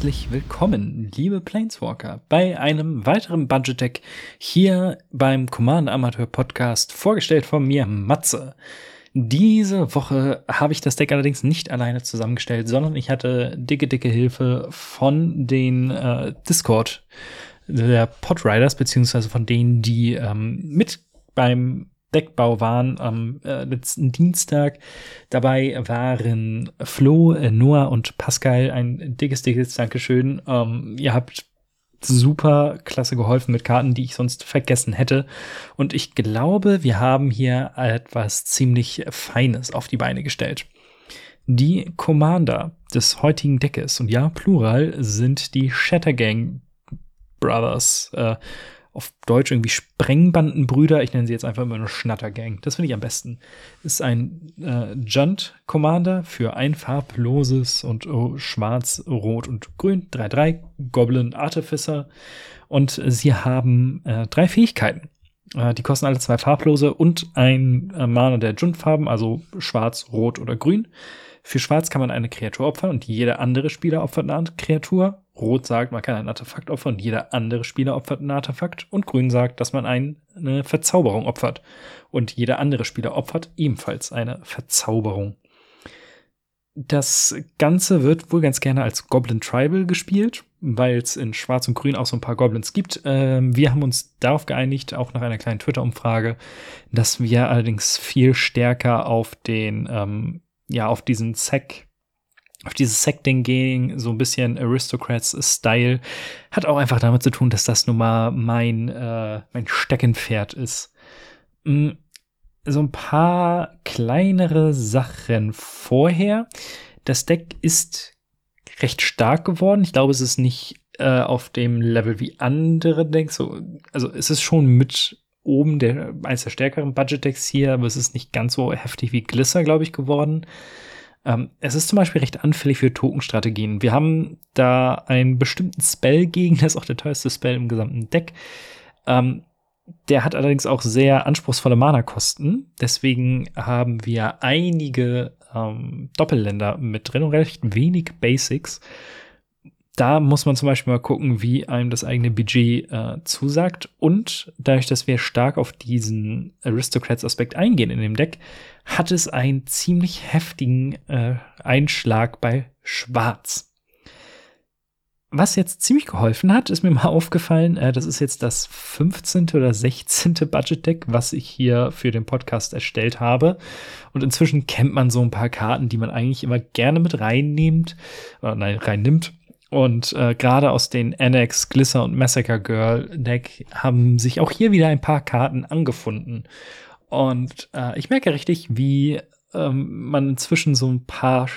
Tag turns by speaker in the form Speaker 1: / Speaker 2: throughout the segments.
Speaker 1: Herzlich willkommen, liebe Planeswalker, bei einem weiteren Budget Deck hier beim Command Amateur Podcast, vorgestellt von mir, Matze. Diese Woche habe ich das Deck allerdings nicht alleine zusammengestellt, sondern ich hatte dicke, dicke Hilfe von den äh, Discord der Podriders, beziehungsweise von denen, die ähm, mit beim Deckbau waren am äh, letzten Dienstag. Dabei waren Flo, äh, Noah und Pascal. Ein dickes, dickes Dankeschön. Ähm, ihr habt super klasse geholfen mit Karten, die ich sonst vergessen hätte. Und ich glaube, wir haben hier etwas ziemlich Feines auf die Beine gestellt. Die Commander des heutigen Deckes, und ja, plural, sind die Shattergang Brothers. Äh, auf Deutsch irgendwie Sprengbandenbrüder. Ich nenne sie jetzt einfach immer nur Schnattergang. Das finde ich am besten. Ist ein äh, Junt Commander für ein farbloses und oh, schwarz, rot und grün. 3-3 Goblin Artificer. Und sie haben äh, drei Fähigkeiten. Äh, die kosten alle zwei farblose und ein äh, Mana der Junt-Farben, also schwarz, rot oder grün. Für Schwarz kann man eine Kreatur opfern und jeder andere Spieler opfert eine Kreatur. Rot sagt, man kann ein Artefakt opfern jeder andere Spieler opfert ein Artefakt. Und Grün sagt, dass man eine Verzauberung opfert. Und jeder andere Spieler opfert ebenfalls eine Verzauberung. Das Ganze wird wohl ganz gerne als Goblin Tribal gespielt, weil es in Schwarz und Grün auch so ein paar Goblins gibt. Ähm, wir haben uns darauf geeinigt, auch nach einer kleinen Twitter-Umfrage, dass wir allerdings viel stärker auf den ähm, ja auf diesen Sack auf dieses Sack-Ding gehen, so ein bisschen Aristocrats-Style, hat auch einfach damit zu tun, dass das nun mal mein, äh, mein Steckenpferd ist. Mm, so ein paar kleinere Sachen vorher. Das Deck ist recht stark geworden. Ich glaube, es ist nicht äh, auf dem Level wie andere Decks. So, also es ist schon mit oben der eines der stärkeren Budget-Decks hier, aber es ist nicht ganz so heftig wie Glisser, glaube ich, geworden. Ähm, es ist zum Beispiel recht anfällig für Tokenstrategien. Wir haben da einen bestimmten Spell gegen, das ist auch der teuerste Spell im gesamten Deck. Ähm, der hat allerdings auch sehr anspruchsvolle Mana-Kosten. Deswegen haben wir einige ähm, Doppelländer mit drin und recht wenig Basics da muss man zum Beispiel mal gucken, wie einem das eigene Budget äh, zusagt. Und dadurch, dass wir stark auf diesen Aristocrats-Aspekt eingehen in dem Deck, hat es einen ziemlich heftigen äh, Einschlag bei Schwarz. Was jetzt ziemlich geholfen hat, ist mir mal aufgefallen, äh, das ist jetzt das 15. oder 16. Budget-Deck, was ich hier für den Podcast erstellt habe. Und inzwischen kennt man so ein paar Karten, die man eigentlich immer gerne mit reinnimmt, oder nein, reinnimmt. Und äh, gerade aus den Annex, Glisser und Massacre Girl Deck haben sich auch hier wieder ein paar Karten angefunden. Und äh, ich merke richtig, wie ähm, man inzwischen so ein paar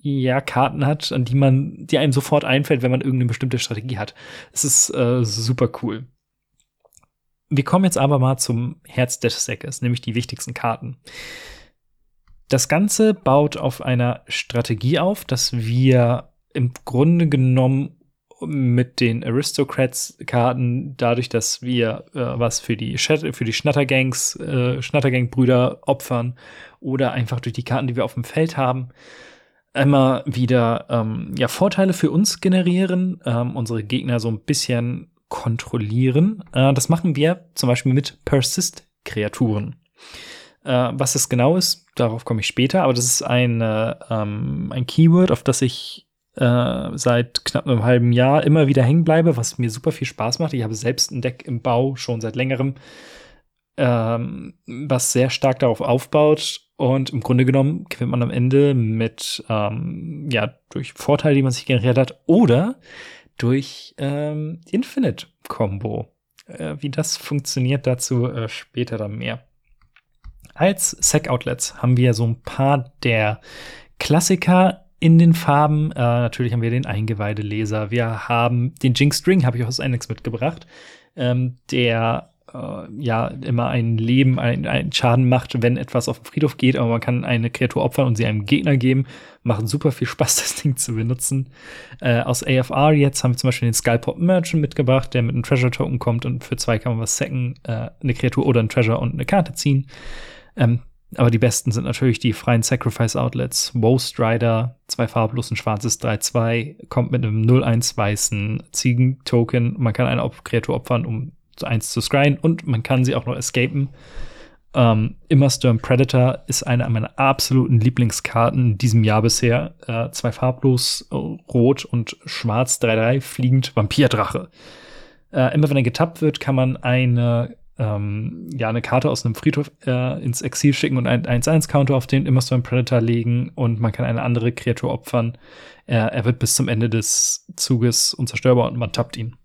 Speaker 1: ja, Karten hat, an die man, die einem sofort einfällt, wenn man irgendeine bestimmte Strategie hat. Es ist äh, super cool. Wir kommen jetzt aber mal zum Herz des Deckes, nämlich die wichtigsten Karten. Das Ganze baut auf einer Strategie auf, dass wir im Grunde genommen mit den Aristocrats-Karten, dadurch, dass wir äh, was für die, für die Schnattergangs, äh, Schnattergang-Brüder opfern oder einfach durch die Karten, die wir auf dem Feld haben, immer wieder ähm, ja, Vorteile für uns generieren, ähm, unsere Gegner so ein bisschen kontrollieren. Äh, das machen wir zum Beispiel mit Persist-Kreaturen. Äh, was das genau ist, darauf komme ich später, aber das ist eine, ähm, ein Keyword, auf das ich äh, seit knapp einem halben Jahr immer wieder hängen bleibe, was mir super viel Spaß macht. Ich habe selbst ein Deck im Bau schon seit längerem, ähm, was sehr stark darauf aufbaut. Und im Grunde genommen gewinnt man am Ende mit, ähm, ja, durch Vorteile, die man sich generiert hat, oder durch ähm, Infinite Combo. Äh, wie das funktioniert, dazu äh, später dann mehr. Als Sec Outlets haben wir so ein paar der Klassiker in den Farben. Äh, natürlich haben wir den Eingeweideleser. Wir haben den Jinx String, habe ich aus Enix mitgebracht, ähm, der äh, ja immer ein Leben, einen Schaden macht, wenn etwas auf den Friedhof geht, aber man kann eine Kreatur opfern und sie einem Gegner geben. Macht super viel Spaß, das Ding zu benutzen. Äh, aus AFR jetzt haben wir zum Beispiel den Skullpop Merchant mitgebracht, der mit einem Treasure Token kommt und für zwei kann man was sacken, äh, eine Kreatur oder ein Treasure und eine Karte ziehen. Ähm, aber die besten sind natürlich die freien Sacrifice Outlets. Woe Strider, zwei farblos, ein schwarzes 3-2, kommt mit einem 0-1 weißen Ziegen-Token. Man kann eine Kreatur opfern, um eins zu scryen und man kann sie auch noch escapen. Ähm, Immersturm Predator ist eine meiner absoluten Lieblingskarten in diesem Jahr bisher. Äh, zwei farblos, rot und schwarz, 3-3, fliegend Vampirdrache. Äh, immer wenn er getappt wird, kann man eine, ähm, ja, eine Karte aus einem Friedhof äh, ins Exil schicken und einen 1-1-Counter auf den Immersturm Predator legen und man kann eine andere Kreatur opfern. er wird bis zum Ende des Zuges unzerstörbar und man tappt ihn.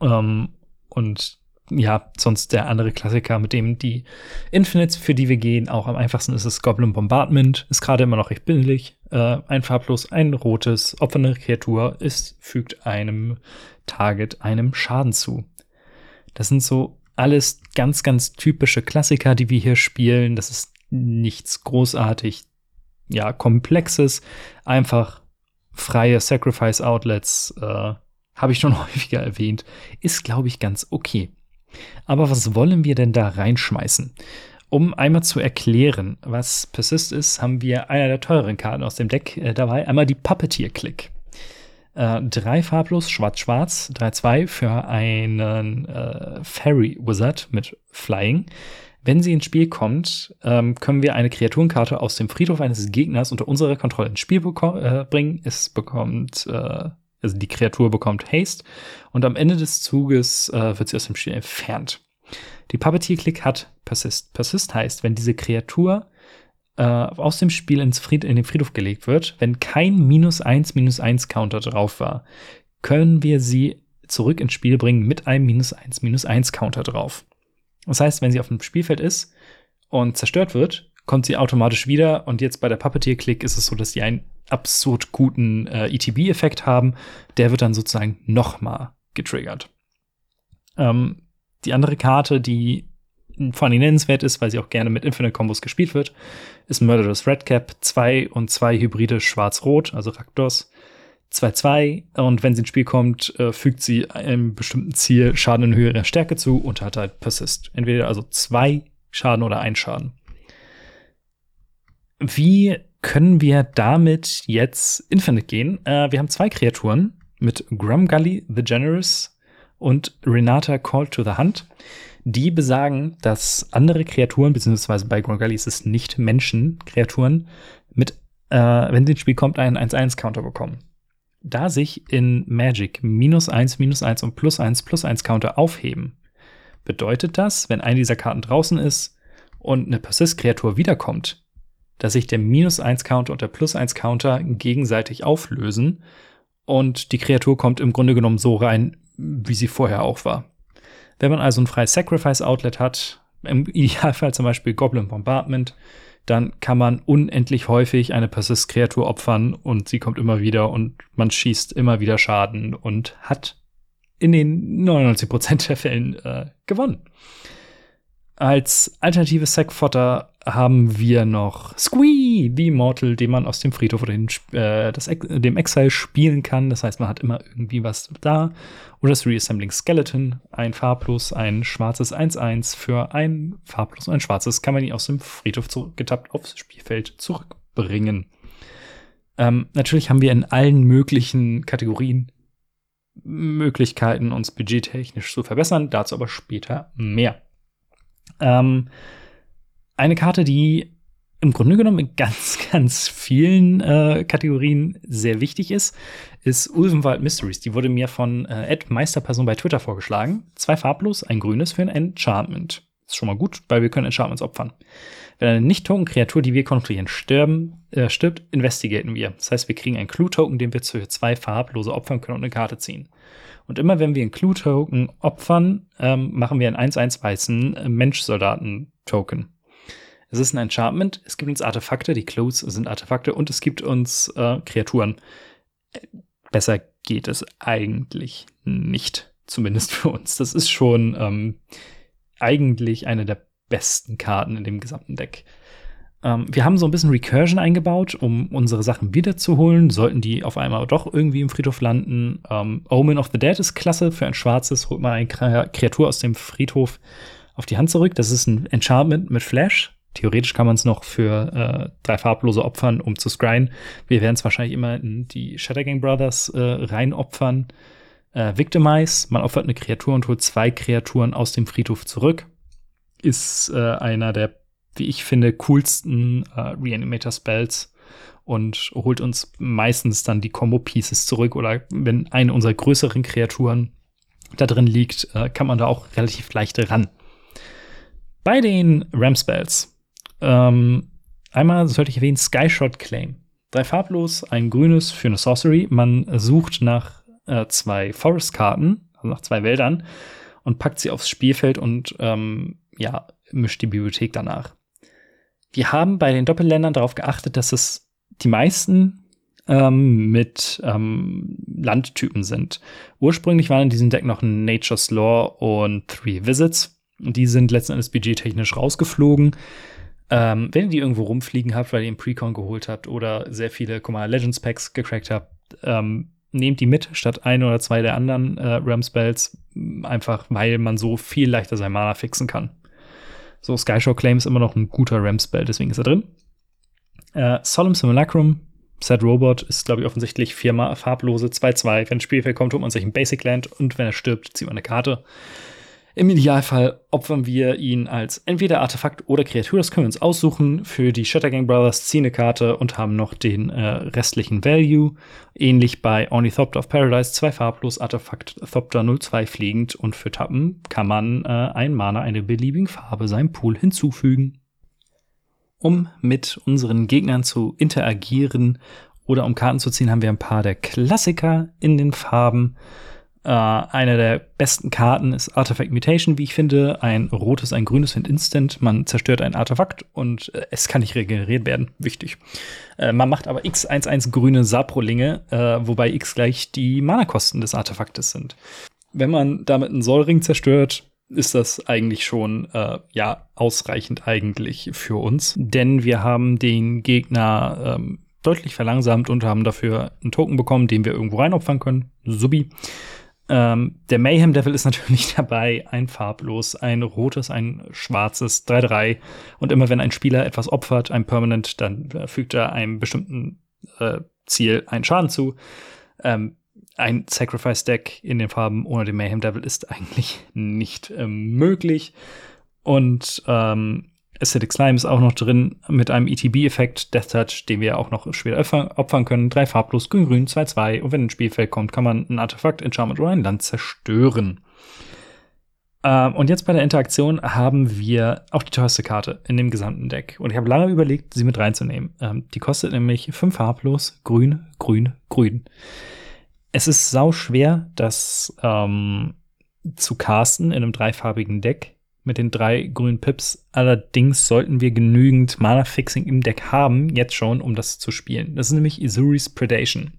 Speaker 1: Ähm, und ja, sonst der andere Klassiker, mit dem die Infinites, für die wir gehen, auch am einfachsten ist es Goblin Bombardment. Ist gerade immer noch recht billig. Äh, ein farblos, ein rotes, opfernde Kreatur ist, fügt einem Target einem Schaden zu. Das sind so alles ganz, ganz typische Klassiker, die wir hier spielen. Das ist nichts großartig, ja, komplexes. Einfach freie Sacrifice Outlets, äh, habe ich schon häufiger erwähnt, ist, glaube ich, ganz okay. Aber was wollen wir denn da reinschmeißen? Um einmal zu erklären, was Persist ist, haben wir einer der teureren Karten aus dem Deck äh, dabei. Einmal die Puppeteer-Click. Äh, farblos, schwarz-schwarz, 3-2 für einen äh, Fairy Wizard mit Flying. Wenn sie ins Spiel kommt, ähm, können wir eine Kreaturenkarte aus dem Friedhof eines Gegners unter unserer Kontrolle ins Spiel äh, bringen. Es bekommt äh, also die Kreatur bekommt Haste und am Ende des Zuges äh, wird sie aus dem Spiel entfernt. Die Puppeteer-Click hat Persist. Persist heißt, wenn diese Kreatur äh, aus dem Spiel ins Fried in den Friedhof gelegt wird, wenn kein minus 1 minus 1 Counter drauf war, können wir sie zurück ins Spiel bringen mit einem minus 1 minus 1 Counter drauf. Das heißt, wenn sie auf dem Spielfeld ist und zerstört wird, kommt sie automatisch wieder und jetzt bei der Puppeteer-Click ist es so, dass sie einen absurd guten äh, ETB-Effekt haben. Der wird dann sozusagen noch mal getriggert. Ähm, die andere Karte, die vor allem nennenswert ist, weil sie auch gerne mit Infinite Combos gespielt wird, ist Murderous Redcap. 2 und 2 Hybride Schwarz-Rot, also Raktos. 2-2 und wenn sie ins Spiel kommt, äh, fügt sie einem bestimmten Ziel Schaden in Höhe der Stärke zu und hat halt Persist. Entweder also zwei Schaden oder ein Schaden. Wie können wir damit jetzt Infinite gehen? Äh, wir haben zwei Kreaturen mit Grumgully the Generous und Renata Call to the Hunt. Die besagen, dass andere Kreaturen, beziehungsweise bei Grumgully ist es nicht Menschen, Kreaturen, mit, äh, wenn sie ins Spiel kommt, einen 1-1-Counter bekommen. Da sich in Magic minus 1, minus 1 und plus 1, plus 1 Counter aufheben, bedeutet das, wenn eine dieser Karten draußen ist und eine Persist-Kreatur wiederkommt, dass sich der Minus-1-Counter und der Plus-1-Counter gegenseitig auflösen und die Kreatur kommt im Grunde genommen so rein, wie sie vorher auch war. Wenn man also ein freies Sacrifice-Outlet hat, im Idealfall zum Beispiel Goblin Bombardment, dann kann man unendlich häufig eine Persist-Kreatur opfern und sie kommt immer wieder und man schießt immer wieder Schaden und hat in den 99% der Fällen äh, gewonnen. Als alternative Sackfotter haben wir noch Squee, the Immortal, den man aus dem Friedhof oder den, äh, das, dem Exile spielen kann. Das heißt, man hat immer irgendwie was da. Oder das Reassembling Skeleton, ein farblos, ein schwarzes 1-1 für ein farblos und ein schwarzes, kann man ihn aus dem Friedhof getappt aufs Spielfeld zurückbringen. Ähm, natürlich haben wir in allen möglichen Kategorien Möglichkeiten, uns budgettechnisch zu verbessern. Dazu aber später mehr. Ähm, eine Karte, die im Grunde genommen in ganz, ganz vielen äh, Kategorien sehr wichtig ist, ist Ulvenwald Mysteries. Die wurde mir von äh, Ed Meisterperson bei Twitter vorgeschlagen. Zwei farblos, ein grünes für ein Enchantment. Ist schon mal gut, weil wir können Enchantments opfern. Wenn eine Nicht-Token-Kreatur, die wir kontrollieren, sterben, äh, stirbt, investigaten wir. Das heißt, wir kriegen einen Clue-Token, den wir zu zwei farblose opfern können und eine Karte ziehen. Und immer wenn wir einen Clue-Token opfern, ähm, machen wir einen 1-1 weißen Mensch-Soldaten-Token. Es ist ein Enchantment, es gibt uns Artefakte, die Clues sind Artefakte und es gibt uns äh, Kreaturen. Besser geht es eigentlich nicht, zumindest für uns. Das ist schon ähm, eigentlich eine der besten Karten in dem gesamten Deck. Ähm, wir haben so ein bisschen Recursion eingebaut, um unsere Sachen wiederzuholen. Sollten die auf einmal doch irgendwie im Friedhof landen. Ähm, Omen of the Dead ist klasse. Für ein schwarzes holt man eine Kreatur aus dem Friedhof auf die Hand zurück. Das ist ein Enchantment mit Flash. Theoretisch kann man es noch für äh, drei farblose opfern, um zu scryen. Wir werden es wahrscheinlich immer in die Shattergang Brothers äh, reinopfern. Äh, Victimize, man opfert eine Kreatur und holt zwei Kreaturen aus dem Friedhof zurück. Ist äh, einer der wie ich finde, coolsten äh, Reanimator-Spells und holt uns meistens dann die Combo-Pieces zurück. Oder wenn eine unserer größeren Kreaturen da drin liegt, äh, kann man da auch relativ leicht ran. Bei den Ram-Spells, ähm, einmal sollte ich erwähnen, Skyshot Claim. Drei farblos, ein grünes für eine Sorcery. Man sucht nach äh, zwei Forest-Karten, also nach zwei Wäldern, und packt sie aufs Spielfeld und ähm, ja, mischt die Bibliothek danach wir haben bei den Doppelländern darauf geachtet, dass es die meisten ähm, mit ähm, Landtypen sind. Ursprünglich waren in diesem Deck noch Nature's Law und Three Visits. Die sind letzten Endes budgettechnisch rausgeflogen. Ähm, wenn ihr die irgendwo rumfliegen habt, weil ihr im Precon geholt habt oder sehr viele Commander Legends Packs gecrackt habt, ähm, nehmt die mit statt ein oder zwei der anderen äh, Ram Spells, einfach weil man so viel leichter sein Mana fixen kann. So, Skyshow Claim ist immer noch ein guter Ram-Spell, deswegen ist er drin. Äh, Solemn Simulacrum, Set Robot ist, glaube ich, offensichtlich viermal farblose 2-2. Wenn ein Spielfeld kommt, holt man sich ein Basic Land und wenn er stirbt, zieht man eine Karte. Im Idealfall opfern wir ihn als entweder Artefakt oder Kreatur, das können wir uns aussuchen. Für die Shattergang Brothers ziehen eine Karte und haben noch den äh, restlichen Value. Ähnlich bei Ornithopter of Paradise, zwei farblos, Artefakt Thopter 02 fliegend und für Tappen kann man äh, ein Mana eine beliebigen Farbe seinem Pool hinzufügen. Um mit unseren Gegnern zu interagieren oder um Karten zu ziehen, haben wir ein paar der Klassiker in den Farben. Uh, eine der besten Karten ist Artifact Mutation, wie ich finde. Ein rotes, ein grünes sind Instant. Man zerstört ein Artefakt und äh, es kann nicht regeneriert werden. Wichtig. Äh, man macht aber X11 grüne Saprolinge, äh, wobei X gleich die Mana-Kosten des Artefaktes sind. Wenn man damit einen Sollring zerstört, ist das eigentlich schon äh, ja ausreichend eigentlich für uns, denn wir haben den Gegner ähm, deutlich verlangsamt und haben dafür einen Token bekommen, den wir irgendwo reinopfern können. Subi. Ähm, der Mayhem Devil ist natürlich dabei, ein farblos, ein rotes, ein schwarzes, 3-3. Und immer wenn ein Spieler etwas opfert, ein Permanent, dann äh, fügt er einem bestimmten äh, Ziel einen Schaden zu. Ähm, ein Sacrifice-Deck in den Farben ohne den Mayhem Devil ist eigentlich nicht ähm, möglich. Und ähm, Acidic Slime ist auch noch drin mit einem ETB-Effekt, Death Touch, den wir auch noch schwer opfern können. Drei farblos, grün, grün, 2-2. Und wenn ein Spielfeld kommt, kann man ein Artefakt, Enchantment oder ein Land zerstören. Ähm, und jetzt bei der Interaktion haben wir auch die teuerste Karte in dem gesamten Deck. Und ich habe lange überlegt, sie mit reinzunehmen. Ähm, die kostet nämlich 5 farblos, grün, grün, grün. Es ist sau schwer, das ähm, zu casten in einem dreifarbigen Deck mit den drei grünen Pips. Allerdings sollten wir genügend Mana-Fixing im Deck haben, jetzt schon, um das zu spielen. Das ist nämlich Isuri's Predation.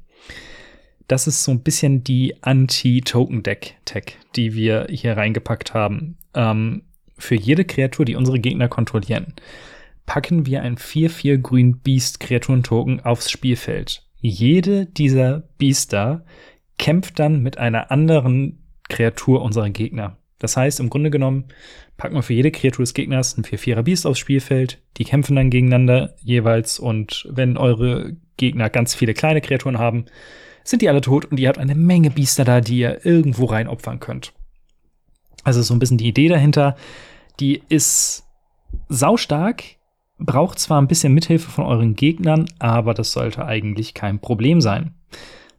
Speaker 1: Das ist so ein bisschen die Anti-Token-Deck-Tech, die wir hier reingepackt haben. Ähm, für jede Kreatur, die unsere Gegner kontrollieren, packen wir ein 4-4 grün Beast-Kreaturen-Token aufs Spielfeld. Jede dieser Beaster kämpft dann mit einer anderen Kreatur unserer Gegner. Das heißt, im Grunde genommen packen wir für jede Kreatur des Gegners ein 4-4er Beast aufs Spielfeld. Die kämpfen dann gegeneinander jeweils. Und wenn eure Gegner ganz viele kleine Kreaturen haben, sind die alle tot und ihr habt eine Menge Biester da, die ihr irgendwo rein opfern könnt. Also so ein bisschen die Idee dahinter. Die ist saustark, braucht zwar ein bisschen Mithilfe von euren Gegnern, aber das sollte eigentlich kein Problem sein.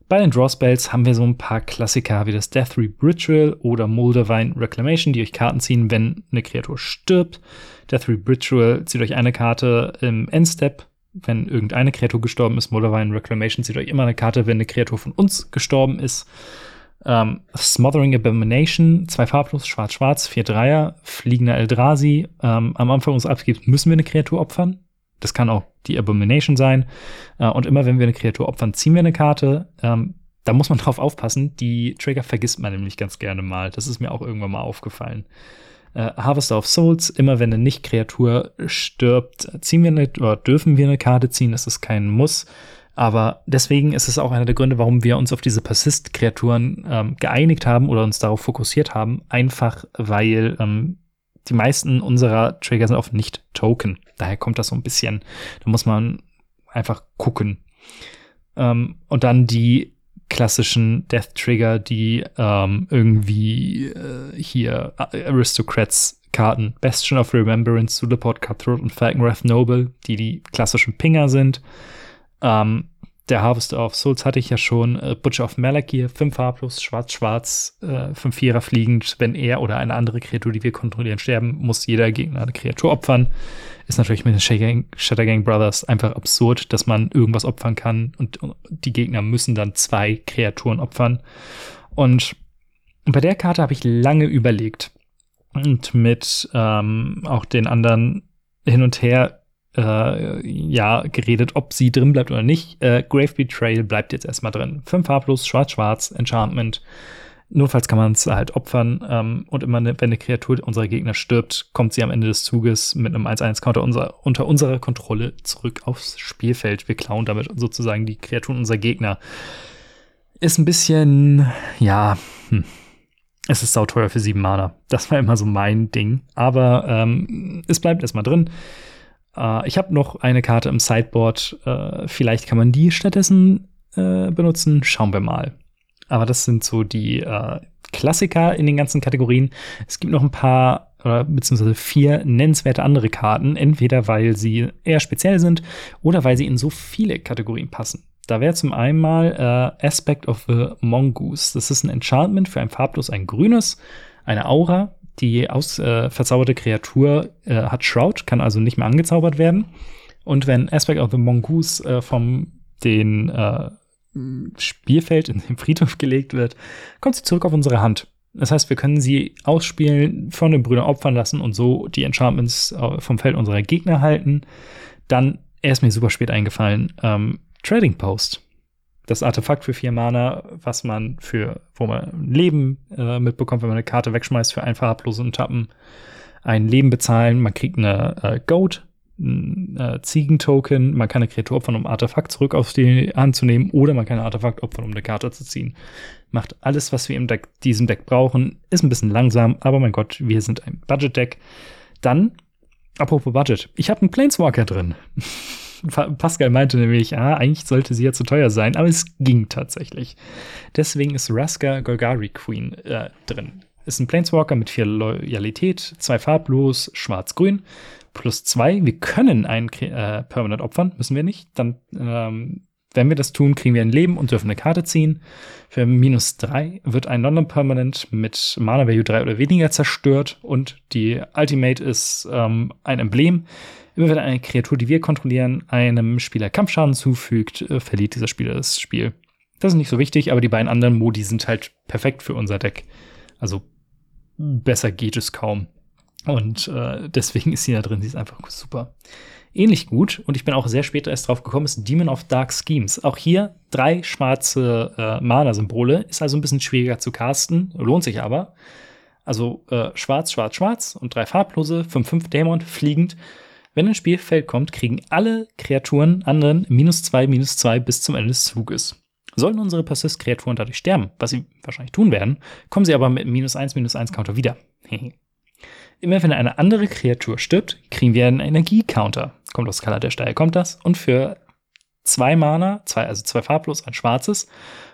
Speaker 1: Bei den Draw Spells haben wir so ein paar Klassiker wie das Death Reap Ritual oder Moldavine Reclamation, die euch Karten ziehen, wenn eine Kreatur stirbt. Death Reap Ritual zieht euch eine Karte im Endstep, wenn irgendeine Kreatur gestorben ist. Moldavine Reclamation zieht euch immer eine Karte, wenn eine Kreatur von uns gestorben ist. Ähm, Smothering Abomination, zwei farblos, schwarz-schwarz, vier Dreier, fliegender Eldrazi. Ähm, am Anfang unseres Abgibs müssen wir eine Kreatur opfern. Das kann auch die Abomination sein. Äh, und immer wenn wir eine Kreatur opfern, ziehen wir eine Karte. Ähm, da muss man drauf aufpassen. Die Trigger vergisst man nämlich ganz gerne mal. Das ist mir auch irgendwann mal aufgefallen. Äh, Harvester of Souls, immer wenn eine Nicht-Kreatur stirbt, ziehen wir eine, oder dürfen wir eine Karte ziehen. Das ist kein Muss. Aber deswegen ist es auch einer der Gründe, warum wir uns auf diese Persist-Kreaturen ähm, geeinigt haben oder uns darauf fokussiert haben. Einfach weil ähm, die meisten unserer Trigger sind auf Nicht-Token. Daher kommt das so ein bisschen. Da muss man einfach gucken. Ähm, und dann die klassischen Death Trigger, die ähm, irgendwie äh, hier äh, Aristocrats Karten, Bastion of Remembrance, Sulaport Cutthroat und Falconwrath Noble, die die klassischen Pinger sind. Ähm, der Harvester of Souls hatte ich ja schon. Äh, Butcher of Malakir, 5 farblos, schwarz-schwarz, äh, 5 Vierer fliegend. Wenn er oder eine andere Kreatur, die wir kontrollieren, sterben, muss jeder Gegner eine Kreatur opfern. Ist natürlich mit den Shattergang, Shattergang Brothers einfach absurd, dass man irgendwas opfern kann und die Gegner müssen dann zwei Kreaturen opfern. Und bei der Karte habe ich lange überlegt und mit ähm, auch den anderen hin und her äh, ja, geredet, ob sie drin bleibt oder nicht. Äh, Grave Betrayal bleibt jetzt erstmal drin. Fünf farblos, schwarz-schwarz, Enchantment. Notfalls kann man es halt opfern. Ähm, und immer, ne, wenn eine Kreatur unserer Gegner stirbt, kommt sie am Ende des Zuges mit einem 1-1-Counter unser, unter unserer Kontrolle zurück aufs Spielfeld. Wir klauen damit sozusagen die Kreaturen unserer Gegner. Ist ein bisschen, ja, hm. Es ist sauteuer für sieben Mana. Das war immer so mein Ding. Aber ähm, es bleibt erstmal drin. Äh, ich habe noch eine Karte im Sideboard. Äh, vielleicht kann man die stattdessen äh, benutzen. Schauen wir mal. Aber das sind so die äh, Klassiker in den ganzen Kategorien. Es gibt noch ein paar oder beziehungsweise vier nennenswerte andere Karten, entweder weil sie eher speziell sind oder weil sie in so viele Kategorien passen. Da wäre zum einen mal Aspect of the Mongoose. Das ist ein Enchantment für ein farblos, ein grünes, eine Aura, die aus, äh, verzauberte Kreatur äh, hat Shroud, kann also nicht mehr angezaubert werden. Und wenn Aspect of the Mongoose äh, vom den äh, Spielfeld in den Friedhof gelegt wird, kommt sie zurück auf unsere Hand. Das heißt, wir können sie ausspielen, von den Brüdern opfern lassen und so die Enchantments äh, vom Feld unserer Gegner halten. Dann, er ist mir super spät eingefallen, ähm, Trading Post das Artefakt für vier Mana, was man für, wo man Leben äh, mitbekommt, wenn man eine Karte wegschmeißt für ein farblosen Tappen, ein Leben bezahlen, man kriegt eine äh, Goat, ein äh, Ziegentoken, man kann eine Kreatur opfern, um Artefakt zurück auf die Hand zu nehmen, oder man kann ein Artefakt opfern, um eine Karte zu ziehen. Macht alles, was wir im Deck, diesem Deck brauchen, ist ein bisschen langsam, aber mein Gott, wir sind ein Budget-Deck. Dann, apropos Budget, ich habe einen Planeswalker drin. Pascal meinte nämlich, ah, eigentlich sollte sie ja zu teuer sein, aber es ging tatsächlich. Deswegen ist Raska Golgari Queen äh, drin. Ist ein Planeswalker mit vier Loyalität, zwei farblos, schwarz-grün, plus zwei. Wir können einen äh, Permanent opfern, müssen wir nicht. Dann, ähm, wenn wir das tun, kriegen wir ein Leben und dürfen eine Karte ziehen. Für minus drei wird ein Non-Permanent mit Mana Value 3 oder weniger zerstört und die Ultimate ist ähm, ein Emblem Immer wenn eine Kreatur, die wir kontrollieren, einem Spieler Kampfschaden zufügt, äh, verliert dieser Spieler das Spiel. Das ist nicht so wichtig, aber die beiden anderen Modi sind halt perfekt für unser Deck. Also besser geht es kaum. Und äh, deswegen ist sie da drin. Sie ist einfach super. Ähnlich gut, und ich bin auch sehr spät erst drauf gekommen, ist Demon of Dark Schemes. Auch hier drei schwarze äh, Mana-Symbole. Ist also ein bisschen schwieriger zu casten, lohnt sich aber. Also äh, schwarz, schwarz, schwarz und drei farblose, 5-5 Dämon, fliegend. Wenn ein Spielfeld kommt, kriegen alle Kreaturen anderen minus zwei, minus zwei bis zum Ende des Zuges. Sollen unsere Persist-Kreaturen dadurch sterben, was sie wahrscheinlich tun werden, kommen sie aber mit minus eins, minus eins Counter wieder. Immer wenn eine andere Kreatur stirbt, kriegen wir einen Energie-Counter. Kommt aus Skala der Steil, kommt das. Und für zwei Mana, zwei, also zwei farblos, ein schwarzes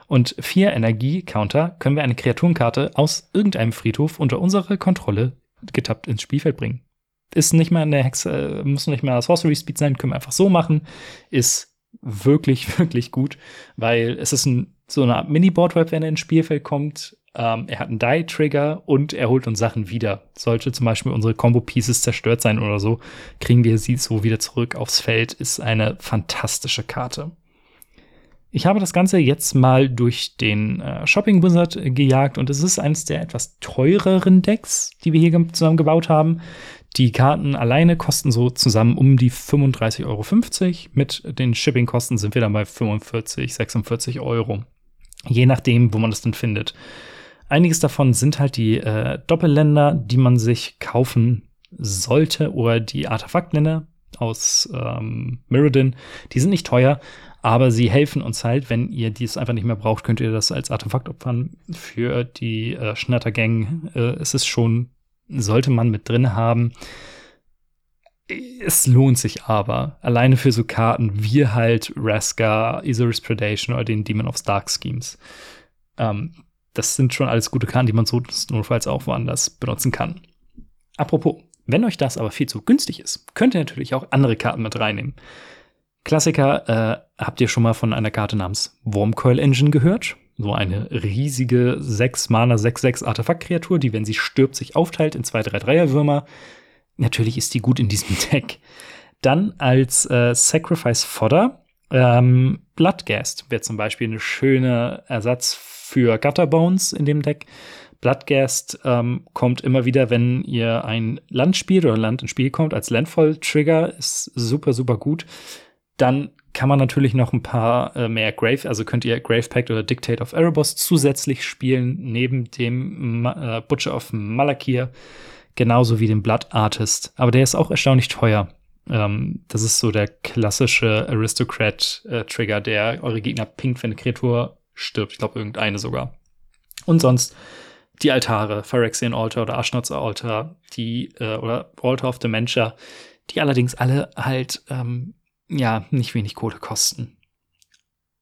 Speaker 1: und vier Energie-Counter können wir eine Kreaturenkarte aus irgendeinem Friedhof unter unserer Kontrolle getappt ins Spielfeld bringen ist nicht mehr eine Hexe, muss nicht mehr Sorcery Speed sein, können wir einfach so machen. Ist wirklich, wirklich gut, weil es ist ein, so eine Art Mini-Boardwipe, wenn er ins Spielfeld kommt. Ähm, er hat einen Die-Trigger und er holt uns Sachen wieder. Sollte zum Beispiel unsere Combo-Pieces zerstört sein oder so, kriegen wir sie so wieder zurück aufs Feld. Ist eine fantastische Karte. Ich habe das Ganze jetzt mal durch den äh, Shopping Wizard gejagt und es ist eines der etwas teureren Decks, die wir hier zusammen gebaut haben. Die Karten alleine kosten so zusammen um die 35,50 Euro. Mit den Shippingkosten sind wir dann bei 45, 46 Euro. Je nachdem, wo man das dann findet. Einiges davon sind halt die äh, Doppelländer, die man sich kaufen sollte, oder die Artefaktländer aus ähm, Mirrodin. Die sind nicht teuer, aber sie helfen uns halt, wenn ihr dies einfach nicht mehr braucht, könnt ihr das als Artefakt opfern. Für die äh, Schnattergang äh, ist es schon, sollte man mit drin haben. Es lohnt sich aber. Alleine für so Karten wie halt Raska, Isurus Predation oder den Demon of Dark Schemes. Ähm, das sind schon alles gute Karten, die man so notfalls auch woanders benutzen kann. Apropos, wenn euch das aber viel zu günstig ist, könnt ihr natürlich auch andere Karten mit reinnehmen. Klassiker, äh, habt ihr schon mal von einer Karte namens Wormcoil Engine gehört? So eine riesige 6 Mana 6-6 Artefakt-Kreatur, die, wenn sie stirbt, sich aufteilt in zwei 3-3er-Würmer. Natürlich ist die gut in diesem Deck. Dann als äh, Sacrifice Fodder ähm, Bloodgast wäre zum Beispiel eine schöne Ersatz für Gutterbones in dem Deck. Bloodgast ähm, kommt immer wieder, wenn ihr ein Land spielt oder Land ins Spiel kommt, als Landfall-Trigger, ist super, super gut. Dann kann man natürlich noch ein paar äh, mehr Grave, also könnt ihr Grave Pact oder Dictate of Erebos zusätzlich spielen, neben dem Ma äh, Butcher of Malakir, genauso wie dem Blood Artist. Aber der ist auch erstaunlich teuer. Ähm, das ist so der klassische Aristocrat-Trigger, äh, der eure Gegner pinkt, wenn eine Kreatur stirbt. Ich glaube, irgendeine sogar. Und sonst die Altare, Phyrexian Altar oder Ashnod's Altar, die, äh, oder Altar of Dementia, die allerdings alle halt ähm, ja, nicht wenig Kohle kosten.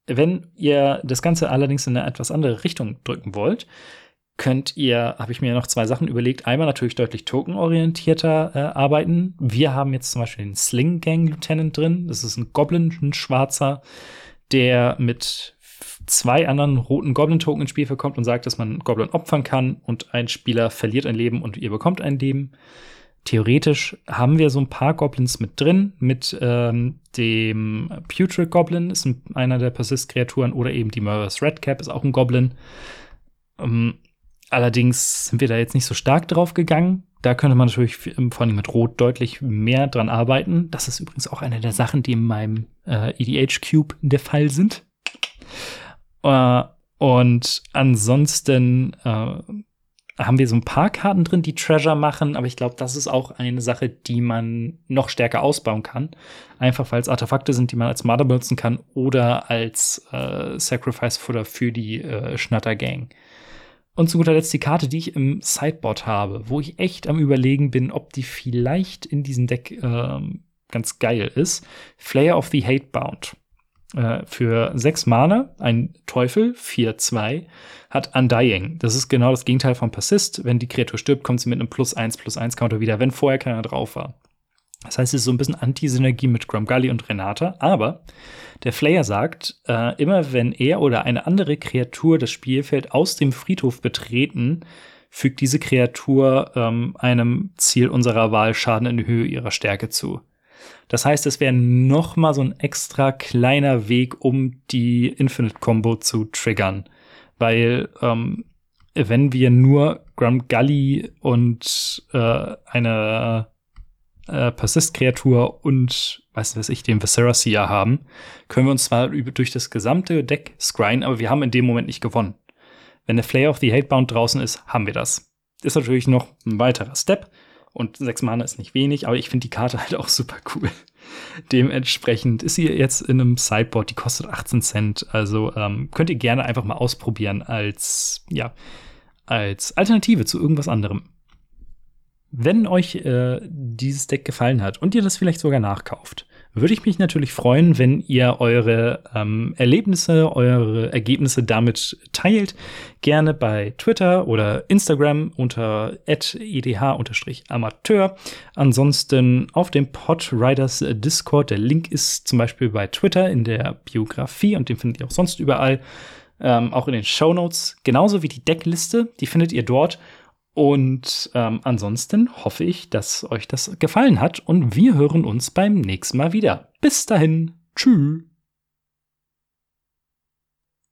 Speaker 1: Wenn ihr das Ganze allerdings in eine etwas andere Richtung drücken wollt, könnt ihr, habe ich mir noch zwei Sachen überlegt. Einmal natürlich deutlich tokenorientierter äh, arbeiten. Wir haben jetzt zum Beispiel den Sling Gang Lieutenant drin. Das ist ein Goblin, ein Schwarzer, der mit zwei anderen roten Goblin-Token ins Spiel bekommt und sagt, dass man Goblin opfern kann und ein Spieler verliert ein Leben und ihr bekommt ein Leben theoretisch haben wir so ein paar Goblins mit drin, mit ähm, dem Putrid Goblin, ist einer der Persist-Kreaturen, oder eben die Murderous Redcap ist auch ein Goblin. Ähm, allerdings sind wir da jetzt nicht so stark drauf gegangen. Da könnte man natürlich vor allem mit Rot deutlich mehr dran arbeiten. Das ist übrigens auch eine der Sachen, die in meinem äh, EDH Cube der Fall sind. Äh, und ansonsten äh, haben wir so ein paar Karten drin, die Treasure machen, aber ich glaube, das ist auch eine Sache, die man noch stärker ausbauen kann. Einfach weil es Artefakte sind, die man als Mother benutzen kann oder als äh, Sacrifice-Futter für die äh, Schnatter-Gang. Und zu guter Letzt die Karte, die ich im Sideboard habe, wo ich echt am überlegen bin, ob die vielleicht in diesem Deck äh, ganz geil ist. Flayer of the Hatebound. Äh, für sechs Mana, ein Teufel, 4-2, hat Undying. Das ist genau das Gegenteil von Persist. Wenn die Kreatur stirbt, kommt sie mit einem plus 1 plus 1 Counter wieder, wenn vorher keiner drauf war. Das heißt, es ist so ein bisschen Anti-Synergie mit Grumgully und Renata, aber der Flayer sagt, äh, immer wenn er oder eine andere Kreatur das Spielfeld aus dem Friedhof betreten, fügt diese Kreatur ähm, einem Ziel unserer Wahl Schaden in Höhe ihrer Stärke zu. Das heißt, es wäre noch mal so ein extra kleiner Weg, um die Infinite Combo zu triggern, weil ähm, wenn wir nur Grum Gully und äh, eine äh, Persist-Kreatur und, weiß was ich, den Viscera haben, können wir uns zwar durch das gesamte Deck scryen, aber wir haben in dem Moment nicht gewonnen. Wenn der Flare of the Hatebound draußen ist, haben wir das. Ist natürlich noch ein weiterer Step, und sechs Mana ist nicht wenig, aber ich finde die Karte halt auch super cool. Dementsprechend ist sie jetzt in einem Sideboard, die kostet 18 Cent. Also ähm, könnt ihr gerne einfach mal ausprobieren als, ja, als Alternative zu irgendwas anderem. Wenn euch äh, dieses Deck gefallen hat und ihr das vielleicht sogar nachkauft, würde ich mich natürlich freuen, wenn ihr eure ähm, Erlebnisse, eure Ergebnisse damit teilt. Gerne bei Twitter oder Instagram unter edh-amateur. Ansonsten auf dem Podriders Discord. Der Link ist zum Beispiel bei Twitter in der Biografie und den findet ihr auch sonst überall. Ähm, auch in den Show Notes. Genauso wie die Deckliste. Die findet ihr dort. Und ähm, ansonsten hoffe ich, dass euch das gefallen hat und wir hören uns beim nächsten Mal wieder. Bis dahin. Tschüss.